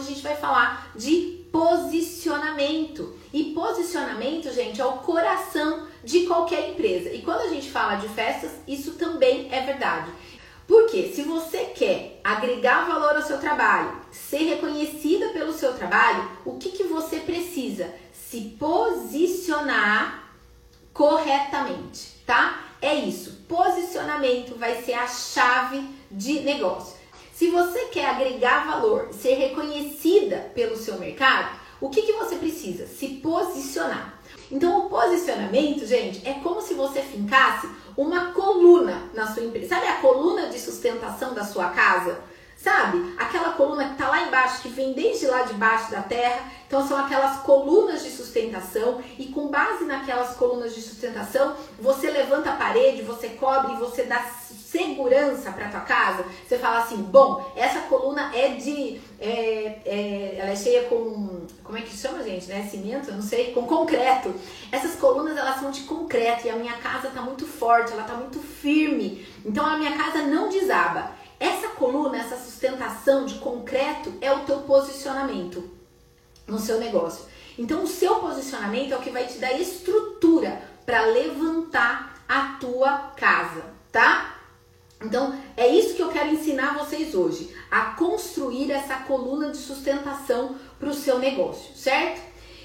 a gente vai falar de posicionamento. E posicionamento, gente, é o coração de qualquer empresa. E quando a gente fala de festas, isso também é verdade. Porque se você quer agregar valor ao seu trabalho, ser reconhecida pelo seu trabalho, o que, que você precisa? Se posicionar corretamente, tá? É isso. Posicionamento vai ser a chave de negócio. Se você quer agregar valor, ser reconhecida pelo seu mercado, o que, que você precisa? Se posicionar. Então, o posicionamento, gente, é como se você fincasse uma coluna na sua empresa. Sabe a coluna de sustentação da sua casa? Sabe? Aquela coluna que está lá embaixo, que vem desde lá de baixo da terra. Então, são aquelas colunas de sustentação. E com base naquelas colunas de sustentação, você levanta a parede, você cobre você dá segurança para tua casa. Você fala assim: bom, essa coluna é de. É, é, ela é cheia com. Como é que chama, gente? Né? Cimento? Eu não sei. Com concreto. Essas colunas, elas são de concreto. E a minha casa está muito forte, ela está muito firme. Então, a minha casa não desaba. Coluna, essa sustentação de concreto é o teu posicionamento no seu negócio. Então, o seu posicionamento é o que vai te dar estrutura para levantar a tua casa, tá? Então, é isso que eu quero ensinar vocês hoje, a construir essa coluna de sustentação para o seu negócio, certo?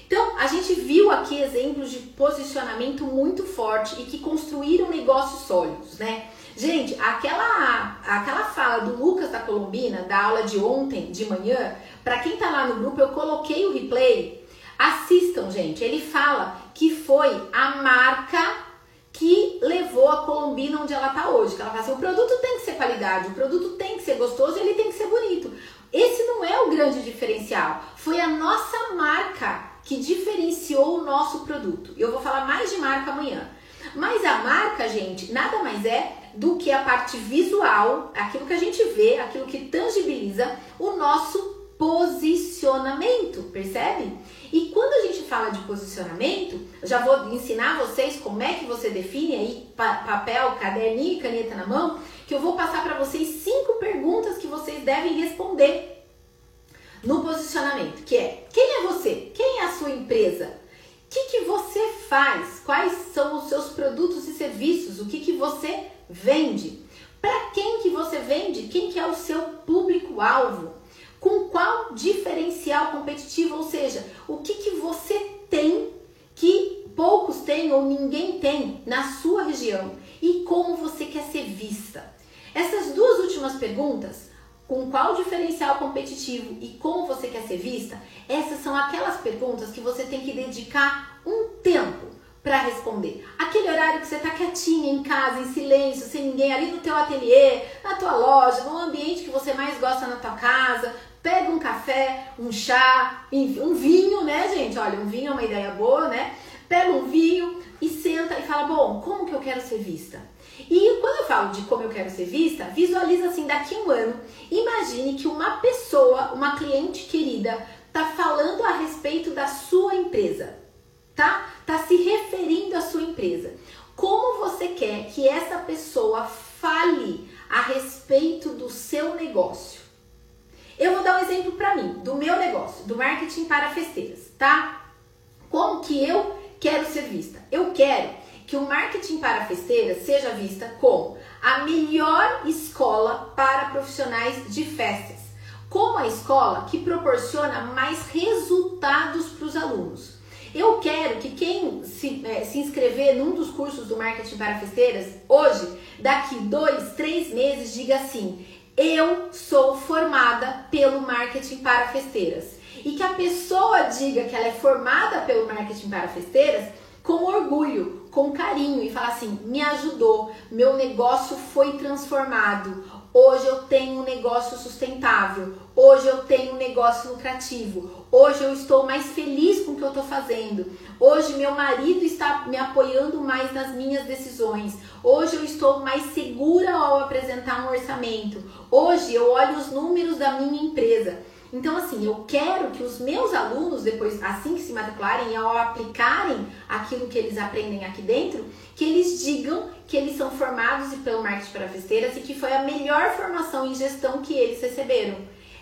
Então, a gente viu aqui exemplos de posicionamento muito forte e que construíram negócios sólidos, né? Gente, aquela, aquela fala do Lucas da Colombina, da aula de ontem, de manhã, para quem tá lá no grupo, eu coloquei o replay. Assistam, gente. Ele fala que foi a marca que levou a Colombina onde ela tá hoje. Que ela fala assim, o produto tem que ser qualidade, o produto tem que ser gostoso e ele tem que ser bonito. Esse não é o grande diferencial. Foi a nossa marca que diferenciou o nosso produto. Eu vou falar mais de marca amanhã. Mas a marca, gente, nada mais é do que a parte visual, aquilo que a gente vê, aquilo que tangibiliza o nosso posicionamento, percebe? E quando a gente fala de posicionamento, já vou ensinar vocês como é que você define aí papel, caderninho e caneta na mão, que eu vou passar para vocês cinco perguntas que vocês devem responder no posicionamento, que é quem é você? Quem é a sua empresa? Que, que você faz? Quais são os seus produtos e serviços? O que, que você vende? Para quem que você vende? Quem que é o seu público-alvo? Com qual diferencial competitivo? Ou seja, o que, que você tem que poucos têm ou ninguém tem na sua região? E como você quer ser vista? Essas duas últimas perguntas, com qual diferencial competitivo e como você quer ser vista, essas são aquelas perguntas que você tem que dedicar um tempo para responder. Aquele horário que você tá quietinha em casa, em silêncio, sem ninguém, ali no teu ateliê, na tua loja, no ambiente que você mais gosta na tua casa, pega um café, um chá, um vinho, né, gente? Olha, um vinho é uma ideia boa, né? Pega um vinho e senta e fala: "Bom, como que eu quero ser vista?" E quando eu falo de como eu quero ser vista, visualiza assim daqui a um ano. Imagine que uma pessoa, uma cliente querida, tá falando a respeito da sua empresa tá? Tá se referindo à sua empresa. Como você quer que essa pessoa fale a respeito do seu negócio? Eu vou dar um exemplo para mim, do meu negócio, do marketing para festeiras, tá? Como que eu quero ser vista? Eu quero que o marketing para festeiras seja vista como a melhor escola para profissionais de festas, como a escola que proporciona mais resultados para os alunos. Eu quero que quem se, é, se inscrever num dos cursos do marketing para festeiras, hoje, daqui dois, três meses, diga assim: eu sou formada pelo marketing para festeiras. E que a pessoa diga que ela é formada pelo marketing para festeiras com orgulho, com carinho e fala assim: me ajudou, meu negócio foi transformado. Hoje eu tenho um negócio sustentável. Hoje eu tenho um negócio lucrativo. Hoje eu estou mais feliz com o que eu estou fazendo. Hoje meu marido está me apoiando mais nas minhas decisões. Hoje eu estou mais segura ao apresentar um orçamento. Hoje eu olho os números da minha empresa. Então, assim, eu quero que os meus alunos, depois, assim que se matricularem ao aplicarem aquilo que eles aprendem aqui dentro, que eles digam que eles são formados pelo marketing para festeiras e que foi a melhor formação em gestão que eles receberam.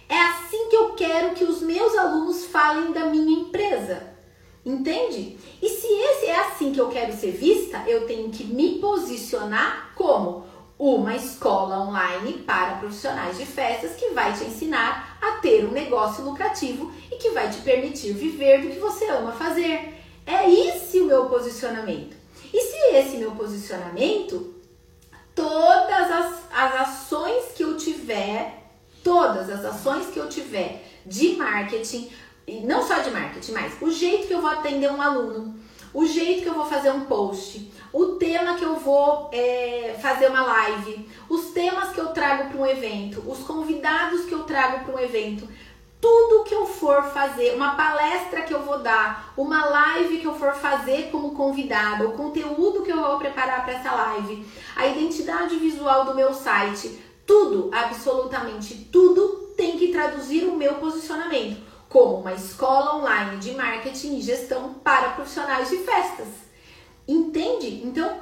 É assim que eu quero que os meus alunos falem da minha empresa. Entende? E se esse é assim que eu quero ser vista, eu tenho que me posicionar como uma escola online para profissionais de festas que vai te ensinar a ter um negócio lucrativo e que vai te permitir viver do que você ama fazer. É esse o meu posicionamento. E se esse meu posicionamento, todas as, as ações que eu tiver, todas as ações que eu tiver de marketing, não só de marketing, mas o jeito que eu vou atender um aluno, o jeito que eu vou fazer um post, o tema que eu vou é, fazer uma live, os temas que eu trago para um evento, os convidados que eu trago para um evento, tudo que eu for fazer, uma palestra que eu vou dar, uma live que eu for fazer como convidada, o conteúdo que eu vou preparar para essa live, a identidade visual do meu site, tudo, absolutamente tudo tem que traduzir o meu posicionamento como uma escola online de marketing e gestão para profissionais de festas. Entende? Então,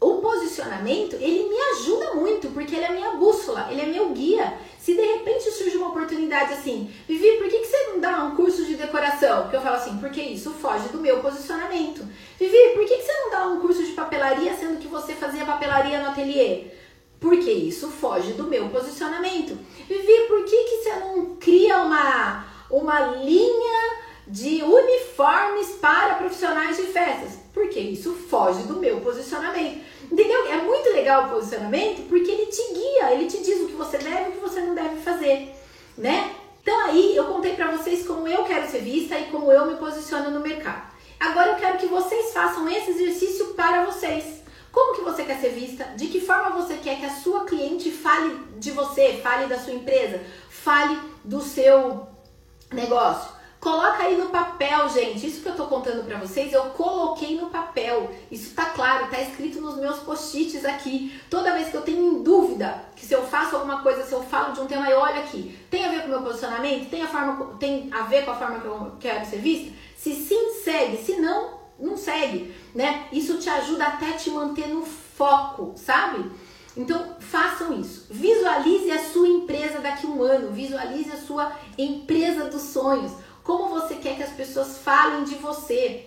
o posicionamento, ele me ajuda muito, porque ele é minha bússola, ele é meu guia. Se de repente surge uma oportunidade assim, Vivi, por que, que você não dá um curso de decoração? Porque eu falo assim, porque isso foge do meu posicionamento. Vivi, por que, que você não dá um curso de papelaria, sendo que você fazia papelaria no ateliê? Porque isso foge do meu posicionamento. Vivi, por que, que você não cria uma, uma linha de uniformes para profissionais de festas? Porque isso foge do meu posicionamento. Entendeu? É muito legal o posicionamento porque ele te guia, ele te diz o que você deve e o que você não deve fazer, né? Então aí eu contei para vocês como eu quero ser vista e como eu me posiciono no mercado. Agora eu quero que vocês façam esse exercício para vocês. Como que você quer ser vista? De que forma você quer que a sua cliente fale de você, fale da sua empresa, fale do seu negócio? Coloca aí no papel, gente. Isso que eu tô contando para vocês, eu coloquei no papel. Isso tá claro, tá escrito nos meus post-its aqui. Toda vez que eu tenho dúvida, que se eu faço alguma coisa, se eu falo de um tema, eu olho aqui. Tem a ver com o meu posicionamento? Tem a, forma, tem a ver com a forma que eu quero ser vista? Se sim, segue. Se não, não segue, né? Isso te ajuda até te manter no foco, sabe? Então, façam isso. Visualize a sua empresa daqui a um ano. Visualize a sua empresa dos sonhos como você quer que as pessoas falem de você,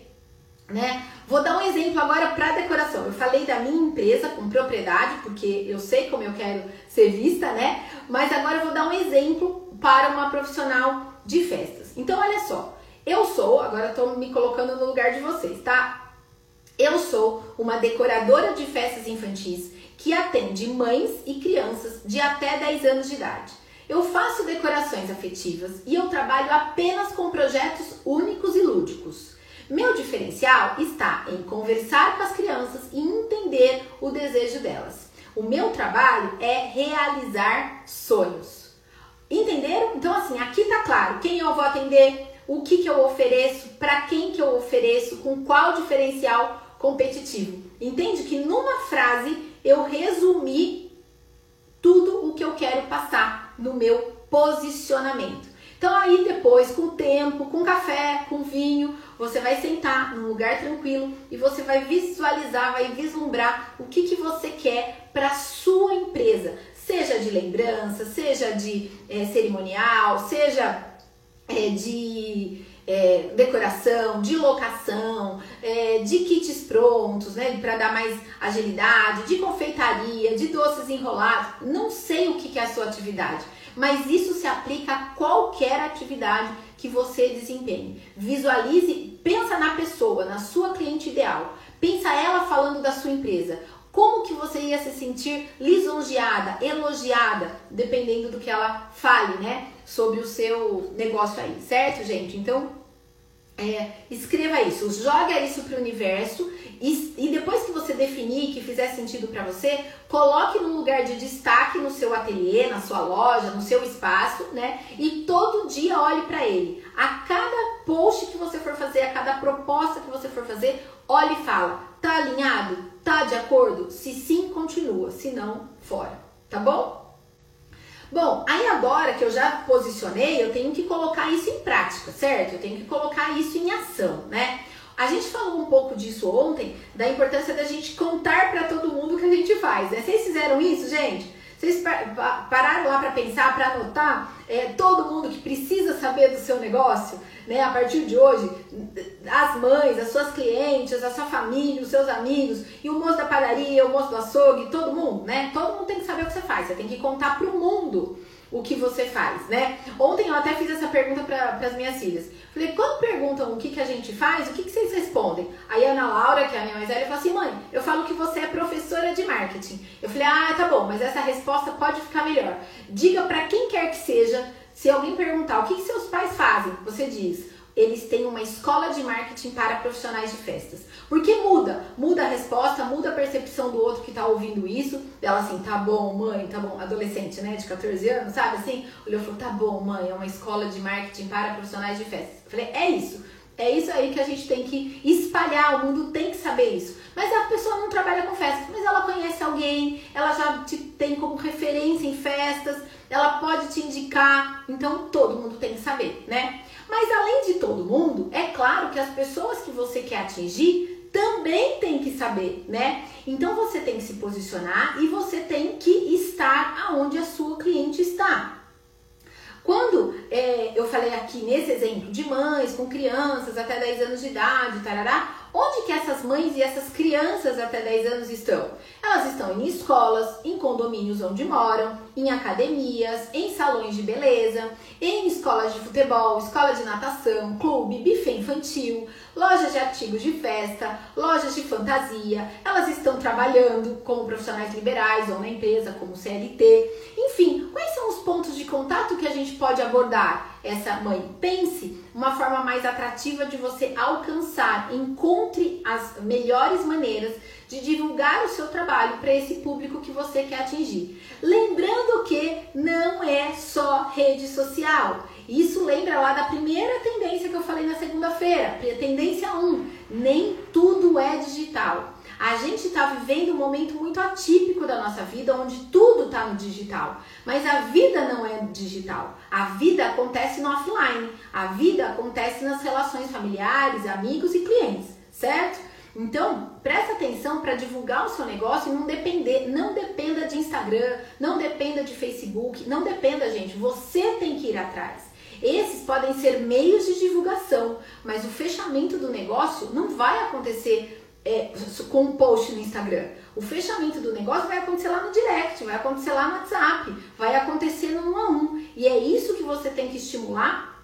né? Vou dar um exemplo agora para decoração. Eu falei da minha empresa com propriedade, porque eu sei como eu quero ser vista, né? Mas agora eu vou dar um exemplo para uma profissional de festas. Então, olha só, eu sou, agora estou me colocando no lugar de vocês, tá? Eu sou uma decoradora de festas infantis que atende mães e crianças de até 10 anos de idade. Eu faço decorações afetivas e eu trabalho apenas com projetos únicos e lúdicos. Meu diferencial está em conversar com as crianças e entender o desejo delas. O meu trabalho é realizar sonhos. Entenderam? Então, assim, aqui tá claro quem eu vou atender, o que, que eu ofereço, para quem que eu ofereço, com qual diferencial competitivo. Entende que numa frase eu resumi tudo o que eu quero passar no meu posicionamento. Então aí depois, com o tempo, com café, com vinho, você vai sentar num lugar tranquilo e você vai visualizar, vai vislumbrar o que, que você quer para sua empresa, seja de lembrança, seja de é, cerimonial, seja é, de decoração, de locação, é, de kits prontos, né, para dar mais agilidade, de confeitaria, de doces enrolados. Não sei o que, que é a sua atividade, mas isso se aplica a qualquer atividade que você desempenhe. Visualize, pensa na pessoa, na sua cliente ideal. Pensa ela falando da sua empresa. Como que você ia se sentir lisonjeada, elogiada, dependendo do que ela fale, né? Sobre o seu negócio aí, certo, gente? Então, é, escreva isso, joga isso para o universo e, e, depois que você definir que fizer sentido para você, coloque num lugar de destaque no seu ateliê, na sua loja, no seu espaço, né? E todo dia olhe para ele. A cada post que você for fazer, a cada proposta que você for fazer, olhe e fala: tá alinhado? Tá de acordo? Se sim, continua, se não, fora. Tá bom? Bom, aí agora que eu já posicionei, eu tenho que colocar isso em prática, certo? Eu tenho que colocar isso em ação, né? A gente falou um pouco disso ontem, da importância da gente contar para todo mundo o que a gente faz, né? Vocês fizeram isso, gente? Vocês pararam lá para pensar, para anotar? É, todo mundo que precisa saber do seu negócio, né? A partir de hoje, as mães, as suas clientes, a sua família, os seus amigos, e o moço da padaria, o moço do açougue, todo mundo, né? Todo mundo tem que saber o que você faz. Você tem que contar pro mundo o que você faz, né? Ontem eu até fiz essa pergunta para as minhas filhas. Falei, quando perguntam o que, que a gente faz, o que, que vocês respondem? Aí a Ana Laura, que é a minha mais velha, falou assim: mãe, eu falo que você é professora de marketing. Eu falei, ah, tá bom, mas essa resposta pode ficar melhor. Diga para quem quer que seja, se alguém perguntar o que, que seus pais fazem, você diz eles têm uma escola de marketing para profissionais de festas. Porque muda, muda a resposta, muda a percepção do outro que está ouvindo isso. Ela assim, tá bom, mãe, tá bom, adolescente, né, de 14 anos, sabe assim? Olhou e falou, tá bom, mãe, é uma escola de marketing para profissionais de festas. Eu falei, é isso. É isso aí que a gente tem que espalhar, o mundo tem que saber isso. Mas a pessoa não trabalha com festas, mas ela conhece alguém, ela já te tem como referência em festas, ela pode te indicar, então todo mundo tem que saber, né? Mas além de todo mundo, é claro que as pessoas que você quer atingir também tem que saber, né? Então você tem que se posicionar e você tem que estar aonde a sua cliente está. Quando é, eu falei aqui nesse exemplo de mães com crianças até 10 anos de idade, tarará, Onde que essas mães e essas crianças até 10 anos estão? Elas estão em escolas, em condomínios onde moram, em academias, em salões de beleza, em escolas de futebol, escola de natação, clube, buffet infantil, lojas de artigos de festa, lojas de fantasia. Elas estão trabalhando como profissionais liberais ou na empresa como CLT. Enfim, quais são os pontos de contato que a gente pode abordar? essa mãe. Pense uma forma mais atrativa de você alcançar, encontre as melhores maneiras de divulgar o seu trabalho para esse público que você quer atingir. Lembrando que não é só rede social. Isso lembra lá da primeira tendência que eu falei na segunda-feira, tendência 1. Nem tudo é digital. A gente está vivendo um momento muito atípico da nossa vida, onde tudo está no digital. Mas a vida não é digital. A vida acontece no offline. A vida acontece nas relações familiares, amigos e clientes, certo? Então, presta atenção para divulgar o seu negócio e não depender, não dependa de Instagram, não dependa de Facebook, não dependa, gente. Você tem que ir atrás. Esses podem ser meios de divulgação, mas o fechamento do negócio não vai acontecer é, com um post no Instagram. O fechamento do negócio vai acontecer lá no direct, vai acontecer lá no WhatsApp, vai acontecer no um a um. E é isso que você tem que estimular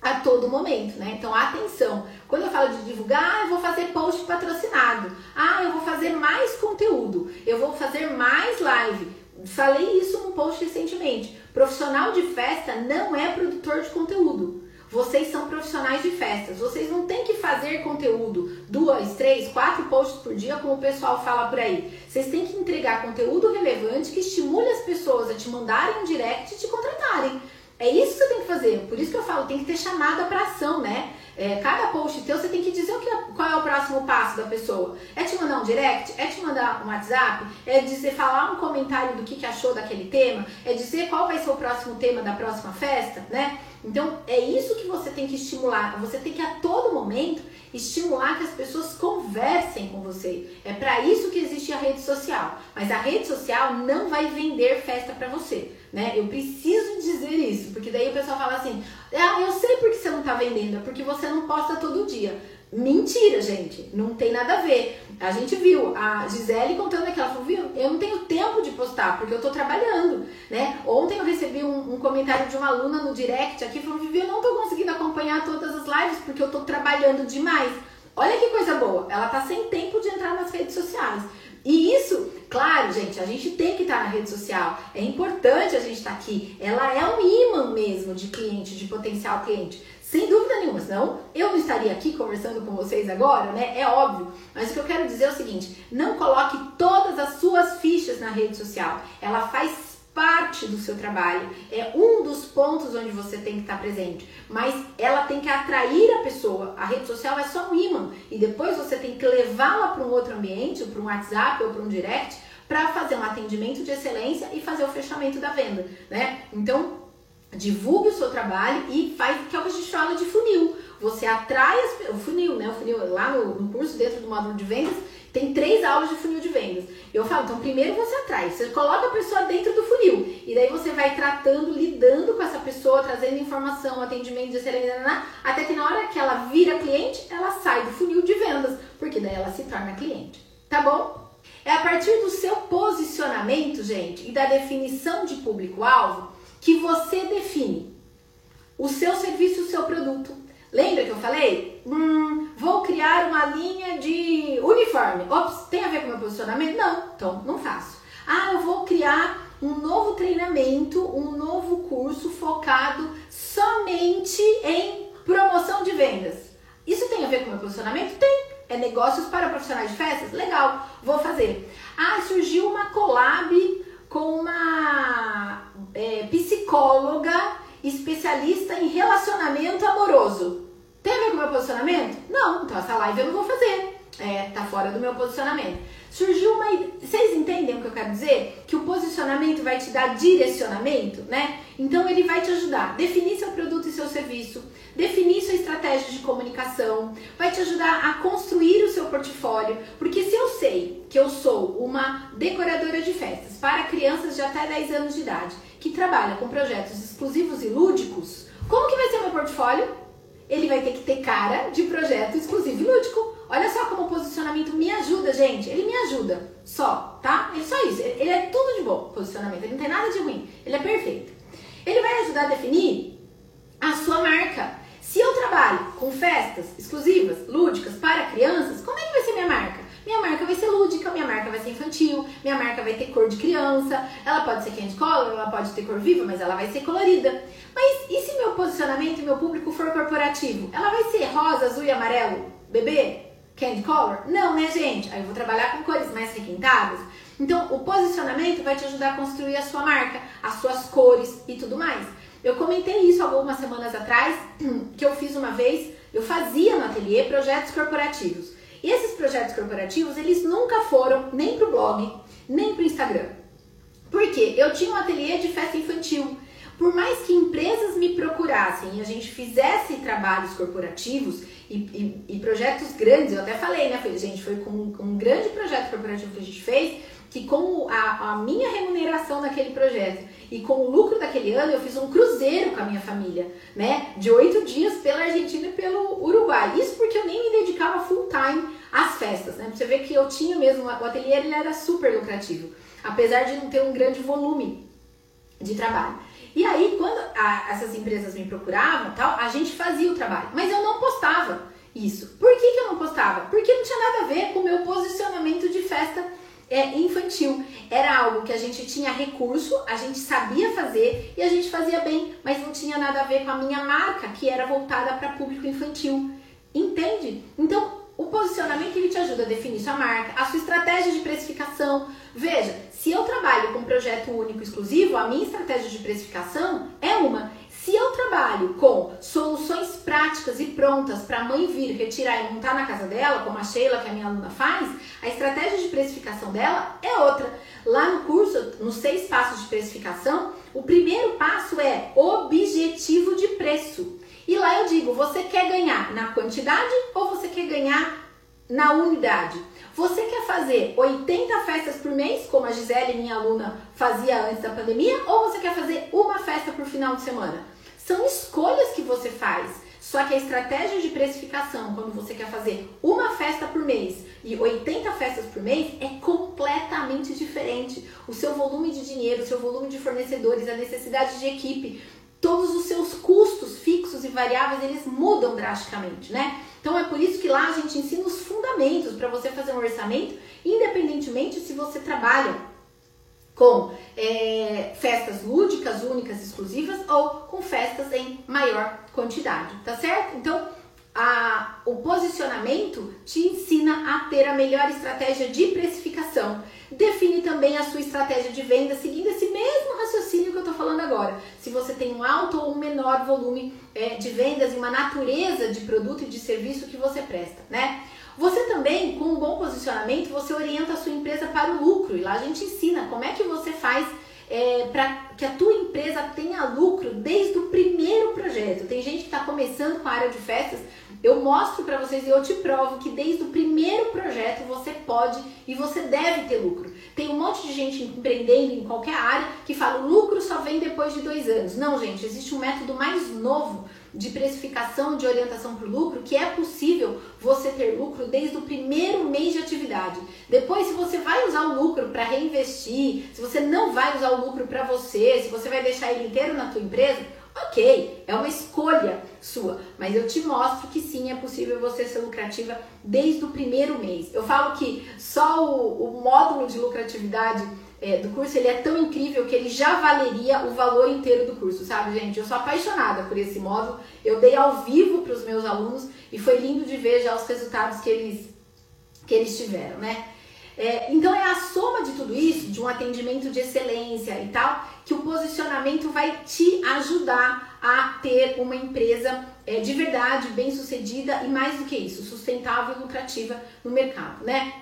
a todo momento, né? Então, atenção. Quando eu falo de divulgar, ah, eu vou fazer post patrocinado. Ah, eu vou fazer mais conteúdo. Eu vou fazer mais live. Falei isso num post recentemente. Profissional de festa não é produtor de conteúdo. Vocês são profissionais de festas. Vocês não têm que fazer conteúdo duas, três, quatro posts por dia, como o pessoal fala por aí. Vocês têm que entregar conteúdo relevante que estimule as pessoas a te mandarem um direct e te contratarem. É isso que você tem que fazer. Por isso que eu falo, tem que ter chamada para ação, né? É, cada post teu, você tem que dizer o que é, qual é o próximo passo da pessoa. É te mandar um direct? É te mandar um WhatsApp? É dizer, falar um comentário do que, que achou daquele tema? É dizer qual vai ser o próximo tema da próxima festa, né? Então, é isso que você tem que estimular. Você tem que a todo momento estimular que as pessoas conversem com você. É para isso que existe a rede social. Mas a rede social não vai vender festa para você, né? Eu preciso dizer isso, porque daí o pessoal fala assim: "Ah, eu sei porque você não tá vendendo, é porque você não posta todo dia". Mentira, gente. Não tem nada a ver. A gente viu a Gisele contando aqui, ela falou, viu, eu não tenho tempo de postar, porque eu tô trabalhando, né? Ontem eu recebi um, um comentário de uma aluna no direct aqui, falando, Vivi, eu não tô conseguindo acompanhar todas as lives, porque eu tô trabalhando demais. Olha que coisa boa, ela tá sem tempo de entrar nas redes sociais. E isso, claro, gente, a gente tem que estar na rede social. É importante a gente estar aqui. Ela é um imã mesmo de cliente, de potencial cliente. Sem dúvida nenhuma, senão eu não estaria aqui conversando com vocês agora, né? É óbvio. Mas o que eu quero dizer é o seguinte: não coloque todas as suas fichas na rede social. Ela faz parte do seu trabalho, é um dos pontos onde você tem que estar presente, mas ela tem que atrair a pessoa. A rede social é só um imã e depois você tem que levá-la para um outro ambiente, para um WhatsApp ou para um direct, para fazer um atendimento de excelência e fazer o fechamento da venda, né? Então, divulgue o seu trabalho e faz que é o que a gente fala de funil. Você atrai as, o funil, né? O funil lá no, no curso dentro do módulo de vendas Tem três aulas de funil de vendas. Eu falo, então primeiro você atrai, você coloca a pessoa dentro do funil e daí você vai tratando, lidando com essa pessoa, trazendo informação, atendimento, até que na hora que ela vira cliente, ela sai do funil de vendas, porque daí ela se torna cliente. Tá bom? É a partir do seu posicionamento, gente, e da definição de público-alvo que você define o seu serviço, o seu produto. Lembra que eu falei? Hum, vou criar uma linha de uniforme. Ops, tem a ver com meu posicionamento? Não, então não faço. Ah, eu vou criar um novo treinamento, um novo curso focado somente em promoção de vendas. Isso tem a ver com meu posicionamento? Tem. É negócios para profissionais de festas? Legal, vou fazer. Ah, surgiu uma collab com uma é, psicóloga especialista em relacionamento amoroso. Tem a ver com o meu posicionamento? Não, então essa live eu não vou fazer. É, tá fora do meu posicionamento. Surgiu uma. Vocês entendem o que eu quero dizer? Que o posicionamento vai te dar direcionamento, né? Então ele vai te ajudar a definir seu produto e seu serviço, definir sua estratégia de comunicação, vai te ajudar a construir o seu portfólio. Porque se eu sei que eu sou uma decoradora de festas para crianças de até 10 anos de idade que trabalha com projetos exclusivos e lúdicos, como que vai ser meu portfólio? Ele vai ter que ter cara de projeto exclusivo e lúdico. Olha só como o posicionamento me ajuda, gente. Ele me ajuda. Só, tá? É só isso. Ele é tudo de bom, posicionamento. Ele não tem nada de ruim. Ele é perfeito. Ele vai ajudar a definir a sua marca. Se eu trabalho com festas exclusivas, lúdicas para crianças, como é que vai ser minha marca? Minha marca lúdica, minha marca vai ser infantil, minha marca vai ter cor de criança, ela pode ser candy color, ela pode ter cor viva, mas ela vai ser colorida. Mas e se meu posicionamento e meu público for corporativo? Ela vai ser rosa, azul e amarelo, bebê, candy color? Não, né, gente? Aí eu vou trabalhar com cores mais requintadas. Então, o posicionamento vai te ajudar a construir a sua marca, as suas cores e tudo mais. Eu comentei isso algumas semanas atrás, que eu fiz uma vez, eu fazia no ateliê projetos corporativos. E esses projetos corporativos, eles nunca foram nem pro blog, nem pro Instagram. Por quê? Eu tinha um ateliê de festa infantil. Por mais que empresas me procurassem e a gente fizesse trabalhos corporativos e, e, e projetos grandes, eu até falei, né? Foi, gente, foi com um, um grande projeto corporativo que a gente fez, que com a, a minha remuneração naquele projeto e com o lucro daquele ano, eu fiz um cruzeiro com a minha família, né? De oito dias pela Argentina e pelo Uruguai. Isso porque eu nem me dedicava full time às festas, né? Você vê que eu tinha mesmo, o ateliê ele era super lucrativo, apesar de não ter um grande volume de trabalho. E aí, quando a, essas empresas me procuravam, tal, a gente fazia o trabalho, mas eu não postava isso. Por que, que eu não postava? Porque não tinha nada a ver com o meu posicionamento de festa é, infantil. Era algo que a gente tinha recurso, a gente sabia fazer e a gente fazia bem, mas não tinha nada a ver com a minha marca, que era voltada para público infantil. Entende? Então, o posicionamento ele te ajuda a definir sua marca, a sua estratégia de precificação. Veja, se eu trabalho com um projeto único exclusivo, a minha estratégia de precificação é uma. Se eu trabalho com soluções práticas e prontas para a mãe vir retirar e montar na casa dela, como a Sheila, que a minha aluna faz, a estratégia de precificação dela é outra. Lá no curso, nos seis passos de precificação, o primeiro passo é objetivo de preço. E lá eu digo, você quer ganhar na quantidade ou você quer ganhar na unidade? Você quer fazer 80 festas por mês, como a Gisele, minha aluna, fazia antes da pandemia, ou você quer fazer uma festa por final de semana? São escolhas que você faz. Só que a estratégia de precificação, quando você quer fazer uma festa por mês e 80 festas por mês, é completamente diferente. O seu volume de dinheiro, o seu volume de fornecedores, a necessidade de equipe, todos os seus custos fixos e variáveis, eles mudam drasticamente, né? Então é por isso que lá a gente ensina os fundamentos para você fazer um orçamento, independentemente se você trabalha com é, festas lúdicas, únicas, exclusivas ou com festas em maior quantidade, tá certo? Então a, o posicionamento te ensina a ter a melhor estratégia de precificação. Define também a sua estratégia de venda seguindo esse mesmo raciocínio que eu estou falando agora. Se você tem um alto ou um menor volume é, de vendas e uma natureza de produto e de serviço que você presta, né? Você também, com um bom posicionamento, você orienta a sua empresa para o lucro. E lá a gente ensina como é que você faz é, para que a tua empresa tenha lucro desde o primeiro projeto. Tem gente que está começando com a área de festas Eu mostro para vocês e eu te provo que desde o primeiro projeto você pode e você deve ter lucro. Tem um monte de gente empreendendo em qualquer área que fala o lucro só vem depois de dois anos. Não, gente, existe um método mais novo de precificação, de orientação para o lucro, que é possível você ter lucro desde o primeiro mês de atividade. Depois, se você vai usar o lucro para reinvestir, se você não vai usar o lucro para você, se você vai deixar ele inteiro na tua empresa, ok, é uma escolha sua, mas eu te mostro que sim, é possível você ser lucrativa desde o primeiro mês. Eu falo que só o, o módulo de lucratividade é, do curso, ele é tão incrível que ele já valeria o valor inteiro do curso, sabe, gente? Eu sou apaixonada por esse módulo. Eu dei ao vivo para os meus alunos e foi lindo de ver já os resultados que eles, que eles tiveram, né? É, então é a soma de tudo isso, de um atendimento de excelência e tal, que o posicionamento vai te ajudar a ter uma empresa é, de verdade, bem sucedida e mais do que isso, sustentável e lucrativa no mercado, né?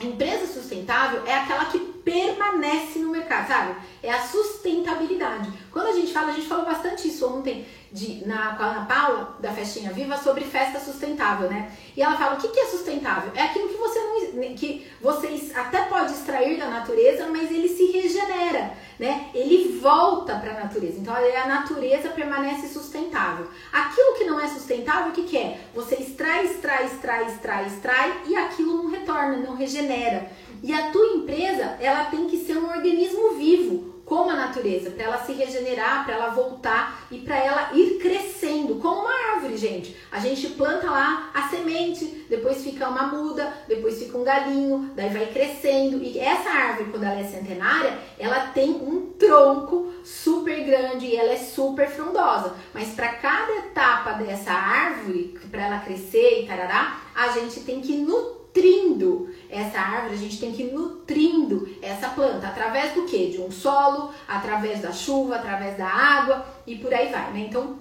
Empresa sustentável é aquela que permanece no mercado, sabe? É a sustentabilidade. Quando a gente fala, a gente falou bastante isso ontem de, na, com a Ana Paula, da Festinha Viva, sobre festa sustentável, né? E ela fala, o que, que é sustentável? É aquilo que você não. que vocês até pode extrair da natureza, mas ele se regenera, né? Ele volta para a natureza. Então a natureza permanece sustentável. Aquilo que não é sustentável, o que, que é? Você extrai, extrai, extrai, extrai, extrai e aquilo não retorna, não regenera. E a tua empresa, ela tem que ser um organismo vivo, como a natureza, para ela se regenerar, para ela voltar e para ela ir crescendo, como uma árvore, gente. A gente planta lá a semente, depois fica uma muda, depois fica um galinho, daí vai crescendo. E essa árvore, quando ela é centenária, ela tem um tronco super grande e ela é super frondosa. Mas para cada etapa dessa árvore, para ela crescer e tarará, a gente tem que nutrir nutrindo essa árvore, a gente tem que ir nutrindo essa planta através do que? De um solo, através da chuva, através da água e por aí vai, né? Então,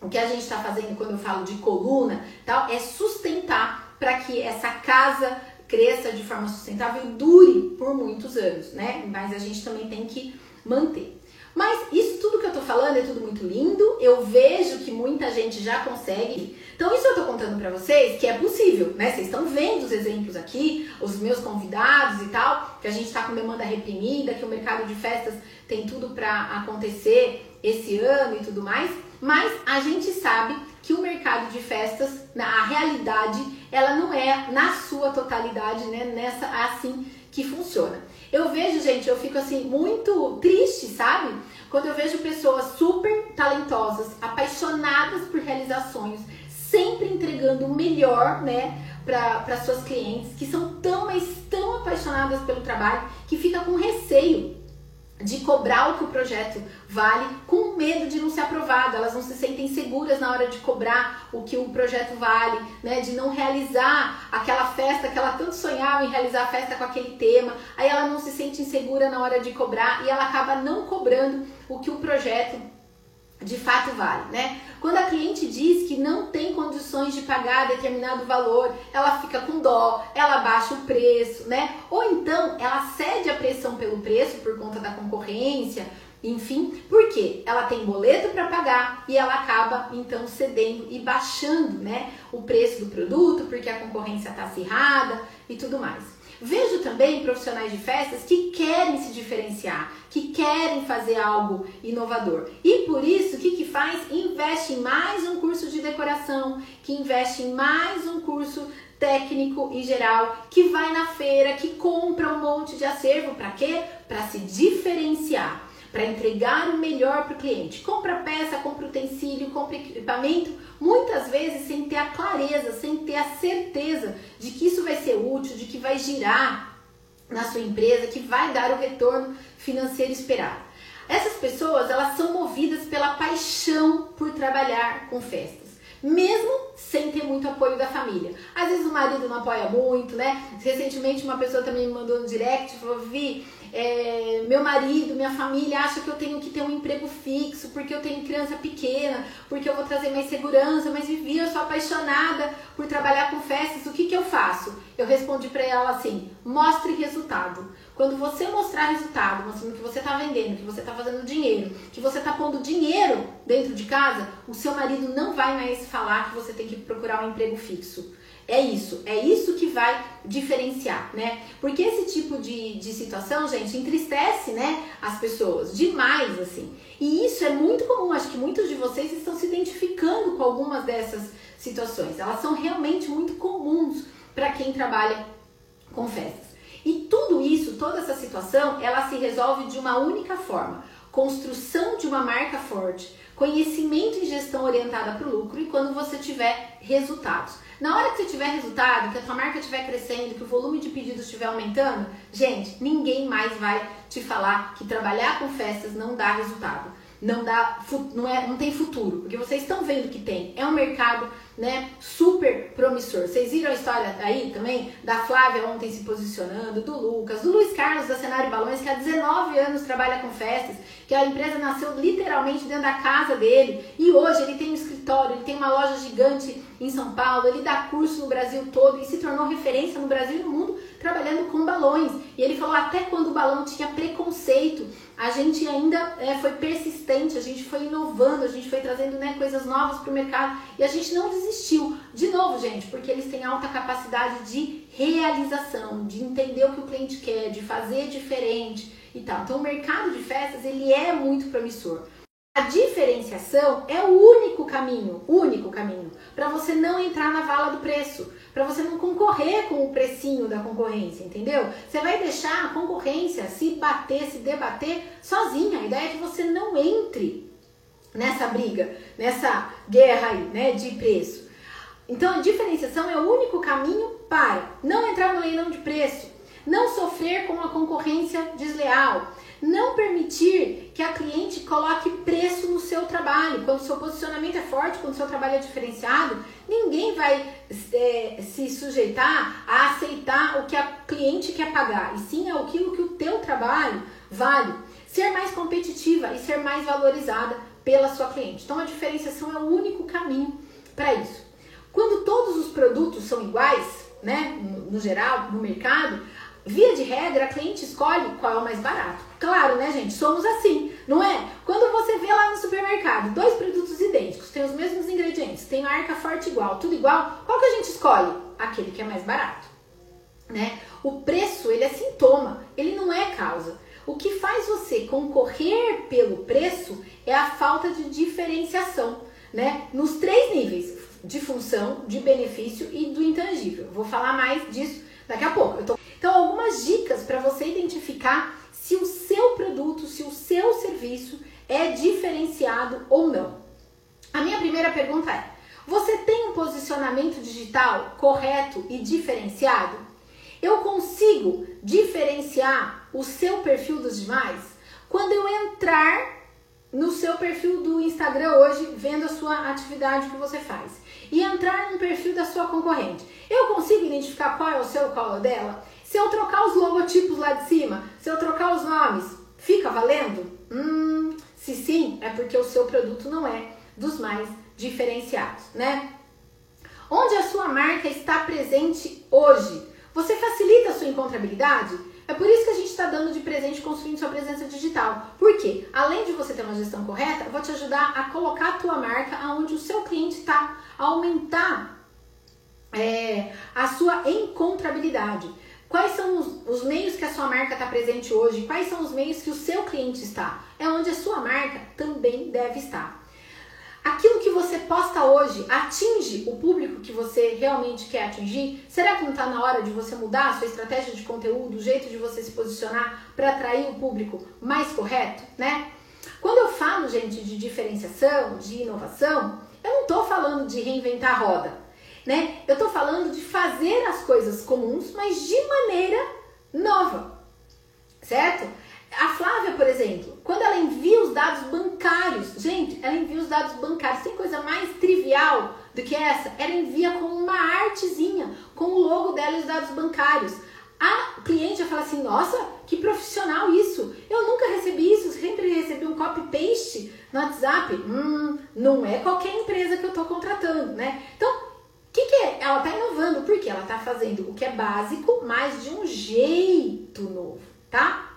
o que a gente está fazendo quando eu falo de coluna, tal, é sustentar para que essa casa cresça de forma sustentável e dure por muitos anos, né? Mas a gente também tem que manter. Mas isso tudo que eu tô falando é tudo muito lindo, eu vejo que muita gente já consegue. Então isso eu tô contando para vocês que é possível, né? Vocês estão vendo os exemplos aqui, os meus convidados e tal, que a gente tá com demanda reprimida, que o mercado de festas tem tudo para acontecer esse ano e tudo mais, mas a gente sabe que o mercado de festas, na realidade, ela não é na sua totalidade, né, nessa assim que funciona. Eu vejo, gente, eu fico assim muito triste, sabe? Quando eu vejo pessoas super talentosas, apaixonadas por realizações, sempre entregando o melhor, né, para suas clientes, que são tão, mas tão apaixonadas pelo trabalho, que fica com receio de cobrar o que o projeto vale, com medo de não ser aprovado. Elas não se sentem seguras na hora de cobrar o que o projeto vale, né? De não realizar aquela festa que ela tanto sonhava em realizar a festa com aquele tema. Aí ela não se sente insegura na hora de cobrar e ela acaba não cobrando o que o projeto de fato vale, né? Quando a cliente diz que não tem condições de pagar determinado valor, ela fica com dó, ela baixa o preço, né? Ou então ela cede a pressão pelo preço por conta da concorrência, enfim, porque ela tem boleto para pagar e ela acaba então cedendo e baixando, né, o preço do produto porque a concorrência está acirrada e tudo mais. Vejo também profissionais de festas que querem se diferenciar, que querem fazer algo inovador. E por isso, o que, que faz? Investe em mais um curso de decoração, que investe em mais um curso técnico e geral, que vai na feira, que compra um monte de acervo. Para quê? Para se diferenciar para entregar o melhor para o cliente. Compra peça, compra utensílio, compra equipamento, muitas vezes sem ter a clareza, sem ter a certeza de que isso vai ser útil, de que vai girar na sua empresa, que vai dar o retorno financeiro esperado. Essas pessoas, elas são movidas pela paixão por trabalhar com festas mesmo sem ter muito apoio da família. Às vezes o marido não apoia muito, né? Recentemente uma pessoa também me mandou no direct, falou, Vi, É, meu marido, minha família acha que eu tenho que ter um emprego fixo, porque eu tenho criança pequena, porque eu vou trazer mais segurança, mas Vivi, eu sou apaixonada por trabalhar com festas, o que, que eu faço? Eu respondi para ela assim: mostre resultado. Quando você mostrar resultado, mostrando que você está vendendo, que você está fazendo dinheiro, que você está pondo dinheiro dentro de casa, o seu marido não vai mais falar que você tem que procurar um emprego fixo. É isso, é isso que vai diferenciar, né? Porque esse tipo de, de situação, gente, entristece, né, as pessoas demais, assim. E isso é muito comum, acho que muitos de vocês estão se identificando com algumas dessas situações. Elas são realmente muito comuns para quem trabalha com festas. E tudo isso, toda essa situação, ela se resolve de uma única forma: construção de uma marca forte, conhecimento e gestão orientada para o lucro e quando você tiver resultados. Na hora que você tiver resultado, que a sua marca estiver crescendo, que o volume de pedidos estiver aumentando, gente, ninguém mais vai te falar que trabalhar com festas não dá resultado. Não dá, não, é, não tem futuro, porque vocês estão vendo que tem. É um mercado né, super promissor. Vocês viram a história aí também da Flávia ontem se posicionando, do Lucas, do Luiz Carlos da Cenário Balões, que há 19 anos trabalha com festas, que a empresa nasceu literalmente dentro da casa dele e hoje ele tem um escritório, ele tem uma loja gigante em São Paulo, ele dá curso no Brasil todo e se tornou referência no Brasil e no mundo trabalhando com balões. E ele falou até quando o balão tinha preconceito, a gente ainda é, foi persistente, a gente foi inovando, a gente foi trazendo né, coisas novas para o mercado e a gente não desistiu. De novo, gente, porque eles têm alta capacidade de realização, de entender o que o cliente quer, de fazer diferente e tal. Então, o mercado de festas ele é muito promissor. A diferenciação é o único caminho, único caminho, para você não entrar na vala do preço, para você não concorrer com o precinho da concorrência, entendeu? Você vai deixar a concorrência se bater, se debater sozinha. A ideia é que você não entre nessa briga, nessa guerra aí, né, de preço. Então a diferenciação é o único caminho para não entrar no leilão de preço, não sofrer com a concorrência desleal, não permitir que a cliente coloque preço no seu trabalho. Quando o seu posicionamento é forte, quando o seu trabalho é diferenciado, ninguém vai é, se sujeitar a aceitar o que a cliente quer pagar, e sim aquilo que o teu trabalho vale. Ser mais competitiva e ser mais valorizada pela sua cliente. Então a diferenciação é o único caminho para isso. Quando todos os produtos são iguais, né, no geral, no mercado, Via de regra, a cliente escolhe qual é o mais barato. Claro, né, gente? Somos assim, não é? Quando você vê lá no supermercado dois produtos idênticos, tem os mesmos ingredientes, tem a arca forte igual, tudo igual, qual que a gente escolhe? Aquele que é mais barato, né? O preço, ele é sintoma, ele não é causa. O que faz você concorrer pelo preço é a falta de diferenciação, né? Nos três níveis, de função, de benefício e do intangível. Vou falar mais disso daqui a pouco. Tô... Então, algumas dicas para você identificar se o seu produto, se o seu serviço é diferenciado ou não. A minha primeira pergunta é: você tem um posicionamento digital correto e diferenciado? Eu consigo diferenciar o seu perfil dos demais? Quando eu entrar no seu perfil do Instagram hoje, vendo a sua atividade que você faz, e entrar no perfil da sua concorrente, eu consigo identificar qual é o seu, qual é o dela? Se eu trocar os logotipos lá de cima, se eu trocar os nomes, fica valendo? Hum, se sim, é porque o seu produto não é dos mais diferenciados, né? Onde a sua marca está presente hoje? Você facilita a sua encontrabilidade? É por isso que a gente está dando de presente construindo sua presença digital. Porque, além de você ter uma gestão correta, vou te ajudar a colocar a tua marca aonde o seu cliente está, aumentar é, a sua encontrabilidade. Quais são os, os meios que a sua marca está presente hoje? Quais são os meios que o seu cliente está? É onde a sua marca também deve estar. Aquilo que você posta hoje atinge o público que você realmente quer atingir? Será que não está na hora de você mudar a sua estratégia de conteúdo, o jeito de você se posicionar para atrair o público mais correto, né? Quando eu falo, gente, de diferenciação, de inovação, eu não estou falando de reinventar a roda né? Eu tô falando de fazer as coisas comuns, mas de maneira nova, certo? A Flávia, por exemplo, quando ela envia os dados bancários, gente, ela envia os dados bancários, tem coisa mais trivial do que essa? Ela envia com uma artezinha, com o logo dela e os dados bancários. a cliente vai falar assim: nossa, que profissional isso! Eu nunca recebi isso, sempre recebi um copy-paste no WhatsApp. Hum, não é qualquer empresa que eu estou contratando, né? Então, que, que é? Ela está inovando, porque ela está fazendo o que é básico, mas de um jeito novo, tá?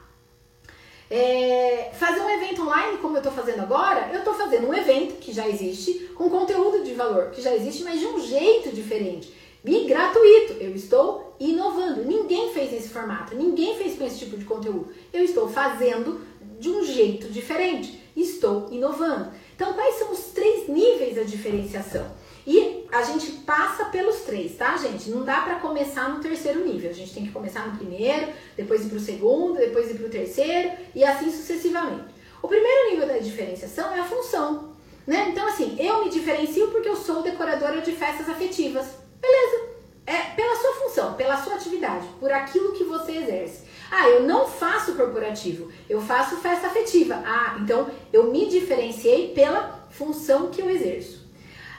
É, fazer um evento online, como eu estou fazendo agora, eu estou fazendo um evento que já existe, com conteúdo de valor que já existe, mas de um jeito diferente. E gratuito, eu estou inovando. Ninguém fez nesse formato, ninguém fez com esse tipo de conteúdo. Eu estou fazendo de um jeito diferente, estou inovando. Então, quais são os três níveis da diferenciação? E a gente passa pelos três, tá, gente? Não dá para começar no terceiro nível. A gente tem que começar no primeiro, depois ir para o segundo, depois ir para o terceiro e assim sucessivamente. O primeiro nível da diferenciação é a função, né? Então, assim, eu me diferencio porque eu sou decoradora de festas afetivas. Beleza. É pela sua função, pela sua atividade, por aquilo que você exerce. Ah, eu não faço corporativo, eu faço festa afetiva. Ah, então eu me diferenciei pela função que eu exerço.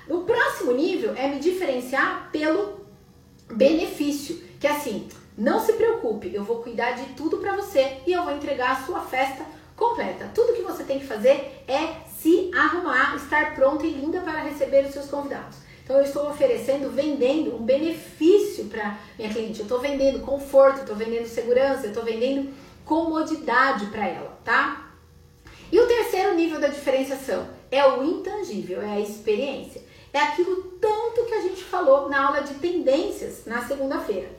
O próximo nível é me diferenciar pelo benefício, que é assim, não se preocupe, eu vou cuidar de tudo para você e eu vou entregar a sua festa completa. Tudo que você tem que fazer é se arrumar, estar pronta e linda para receber os seus convidados. Então eu estou oferecendo, vendendo um benefício para minha cliente. Eu estou vendendo conforto, estou vendendo segurança, eu estou vendendo comodidade para ela, tá? E o terceiro nível da diferenciação é o intangível, é a experiência. É aquilo tanto que a gente falou na aula de tendências na segunda-feira.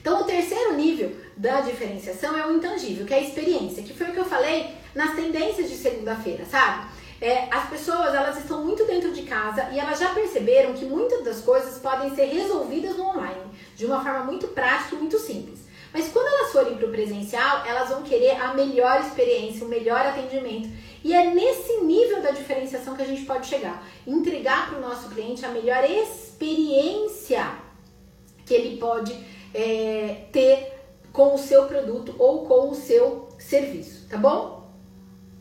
Então, o terceiro nível da diferenciação é o intangível, que é a experiência, que foi o que eu falei nas tendências de segunda-feira, sabe? É, as pessoas elas estão muito dentro de casa e elas já perceberam que muitas das coisas podem ser resolvidas no online, de uma forma muito prática e muito simples. Mas quando elas forem para o presencial, elas vão querer a melhor experiência, o melhor atendimento. E é nesse nível da diferenciação que a gente pode chegar. Entregar para o nosso cliente a melhor experiência que ele pode é, ter com o seu produto ou com o seu serviço, tá bom?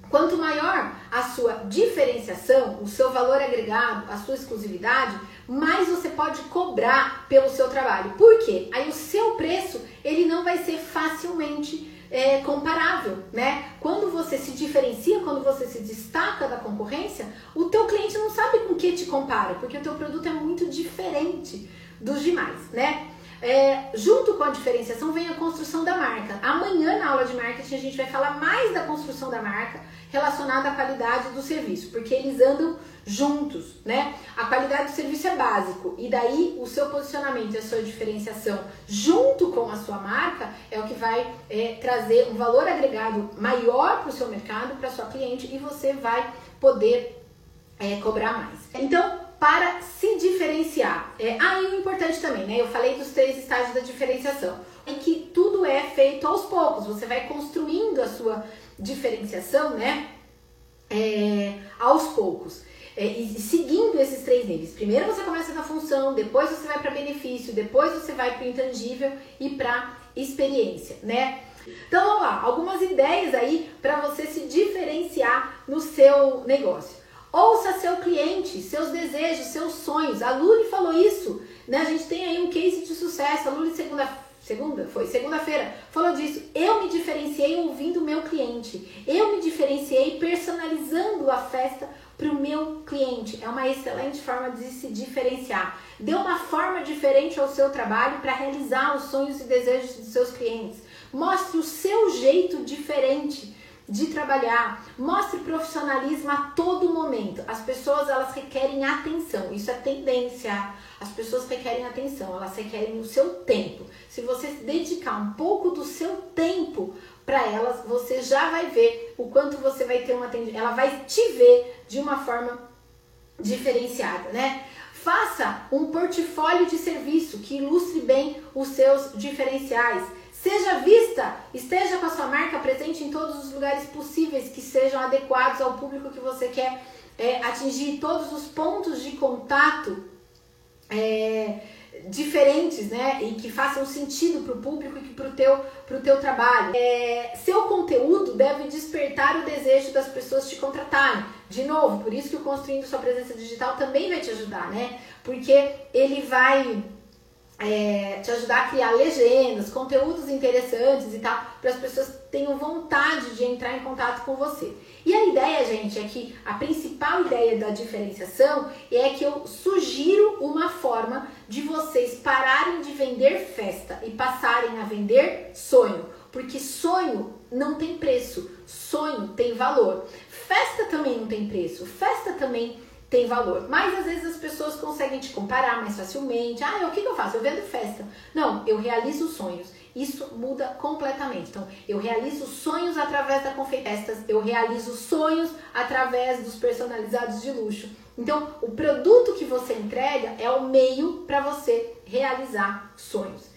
Quanto maior a sua diferenciação, o seu valor agregado, a sua exclusividade, mais você pode cobrar pelo seu trabalho. Por quê? Aí o seu preço ele não vai ser facilmente é, comparável, né? Quando você se diferencia, quando você se destaca da concorrência, o teu cliente não sabe com que te compara, porque o teu produto é muito diferente dos demais, né? É, junto com a diferenciação vem a construção da marca. Amanhã na aula de marketing a gente vai falar mais da construção da marca relacionada à qualidade do serviço, porque eles andam juntos, né? A qualidade do serviço é básico e daí o seu posicionamento e a sua diferenciação junto com a sua marca é o que vai é, trazer um valor agregado maior para o seu mercado, para sua cliente e você vai poder é, cobrar mais. Então, para se diferenciar, é, ah, e o importante também, né? Eu falei dos três estágios da diferenciação, em que tudo é feito aos poucos. Você vai construindo a sua diferenciação, né? É, aos poucos. É, e seguindo esses três níveis. Primeiro você começa na função, depois você vai para benefício, depois você vai para intangível e para experiência, né? Então vamos lá, algumas ideias aí para você se diferenciar no seu negócio. Ouça seu cliente, seus desejos, seus sonhos. A Luli falou isso, né? A gente tem aí um case de sucesso. A Luli segunda segunda foi segunda-feira falou disso. Eu me diferenciei ouvindo o meu cliente. Eu me diferenciei personalizando a festa para o meu cliente. É uma excelente forma de se diferenciar. Dê uma forma diferente ao seu trabalho para realizar os sonhos e desejos dos seus clientes. Mostre o seu jeito diferente de trabalhar. Mostre profissionalismo a todo momento. As pessoas elas requerem atenção. Isso é tendência. As pessoas requerem atenção, elas requerem o seu tempo. Se você dedicar um pouco do seu tempo para elas, você já vai ver o quanto você vai ter uma atendimento. Ela vai te ver de uma forma diferenciada, né? Faça um portfólio de serviço que ilustre bem os seus diferenciais. Seja vista, esteja com a sua marca presente em todos os lugares possíveis que sejam adequados ao público que você quer é, atingir, todos os pontos de contato é, diferentes, né? E que façam sentido para o público e para o teu, teu trabalho. É, seu conteúdo deve despertar o desejo das pessoas te contratarem. De novo, por isso que o Construindo Sua Presença Digital também vai te ajudar, né? Porque ele vai é, te ajudar a criar legendas, conteúdos interessantes e tal, para as pessoas tenham vontade de entrar em contato com você. E a ideia, gente, é que a principal ideia da diferenciação é que eu sugiro uma forma de vocês pararem de vender festa e passarem a vender sonho, porque sonho não tem preço, sonho tem valor. Festa também não tem preço, festa também tem valor. Mas às vezes as pessoas conseguem te comparar mais facilmente. Ah, o que, que eu faço? Eu vendo festa. Não, eu realizo sonhos. Isso muda completamente. Então, eu realizo sonhos através da Confeifestas, eu realizo sonhos através dos personalizados de luxo. Então, o produto que você entrega é o meio para você realizar sonhos.